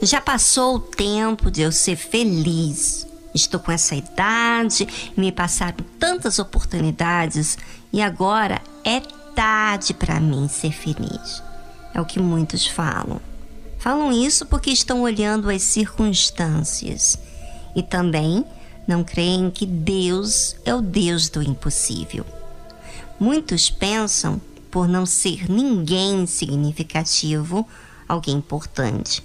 Já passou o tempo de eu ser feliz. Estou com essa idade, me passaram tantas oportunidades e agora é tarde para mim ser feliz. É o que muitos falam. Falam isso porque estão olhando as circunstâncias e também não creem que Deus é o Deus do impossível. Muitos pensam, por não ser ninguém significativo, alguém importante.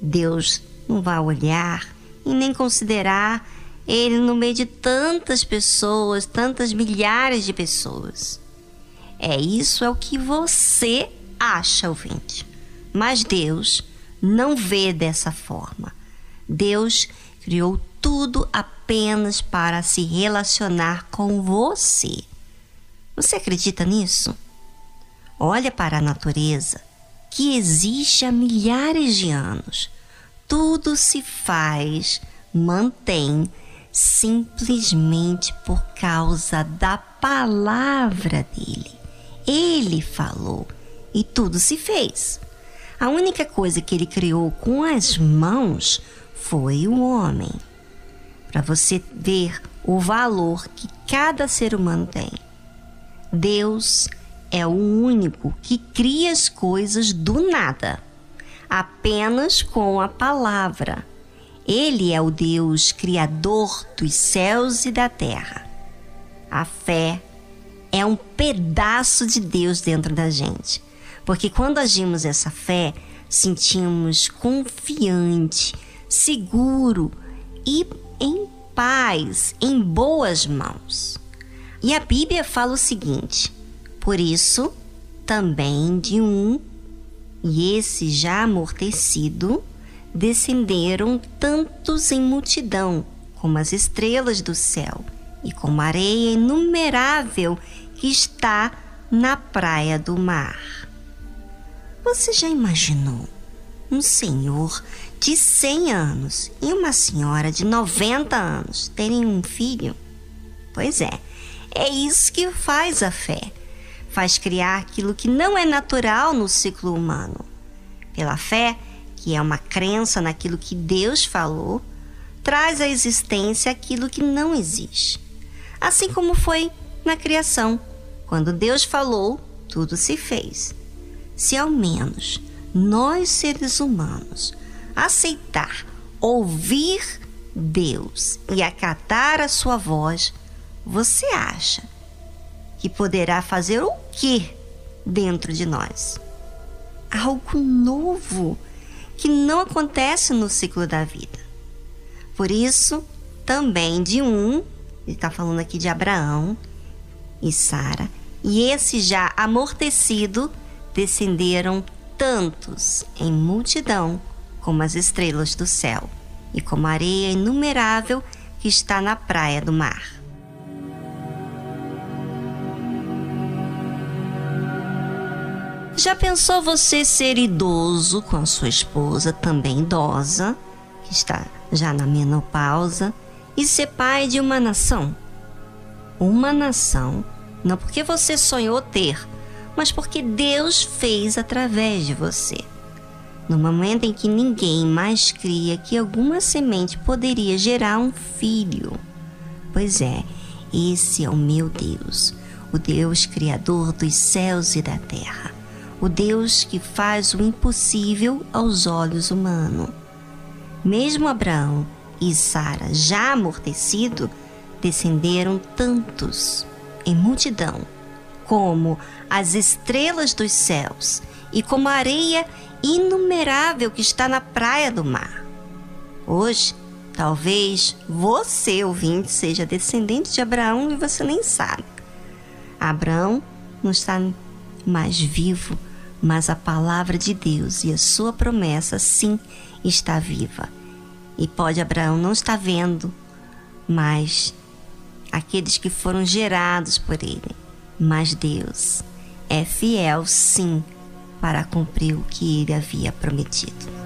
Deus não vai olhar e nem considerar ele no meio de tantas pessoas, tantas milhares de pessoas. É isso é o que você acha, ouvinte. Mas Deus não vê dessa forma. Deus criou tudo apenas para se relacionar com você. Você acredita nisso? Olha para a natureza que existe há milhares de anos. Tudo se faz, mantém, simplesmente por causa da palavra dele. Ele falou e tudo se fez. A única coisa que ele criou com as mãos foi o homem. Para você ver o valor que cada ser humano tem. Deus é o único que cria as coisas do nada, apenas com a palavra. Ele é o Deus criador dos céus e da terra. A fé é um pedaço de Deus dentro da gente, porque quando agimos essa fé, sentimos confiante, seguro e em paz, em boas mãos. E a Bíblia fala o seguinte: por isso, também de um, e esse já amortecido, descenderam tantos em multidão, como as estrelas do céu, e como areia inumerável que está na praia do mar. Você já imaginou um senhor de 100 anos e uma senhora de 90 anos terem um filho? Pois é, é isso que faz a fé faz criar aquilo que não é natural no ciclo humano. Pela fé, que é uma crença naquilo que Deus falou, traz à existência aquilo que não existe. Assim como foi na criação. Quando Deus falou, tudo se fez. Se ao menos nós, seres humanos, aceitar, ouvir Deus e acatar a sua voz, você acha que poderá fazer o que dentro de nós? Algo novo que não acontece no ciclo da vida. Por isso, também de um, ele está falando aqui de Abraão e Sara, e esse já amortecido descenderam tantos em multidão como as estrelas do céu e como a areia inumerável que está na praia do mar. Já pensou você ser idoso com a sua esposa, também idosa, que está já na menopausa, e ser pai de uma nação? Uma nação, não porque você sonhou ter, mas porque Deus fez através de você. No momento em que ninguém mais cria que alguma semente poderia gerar um filho. Pois é, esse é o meu Deus, o Deus Criador dos céus e da terra o Deus que faz o impossível aos olhos humanos. Mesmo Abraão e Sara, já amortecido, descenderam tantos em multidão, como as estrelas dos céus e como a areia inumerável que está na praia do mar. Hoje, talvez você, ouvinte, seja descendente de Abraão e você nem sabe. Abraão não está mais vivo, mas a palavra de Deus e a sua promessa sim está viva. E pode Abraão não estar vendo, mas aqueles que foram gerados por ele. Mas Deus é fiel sim para cumprir o que ele havia prometido.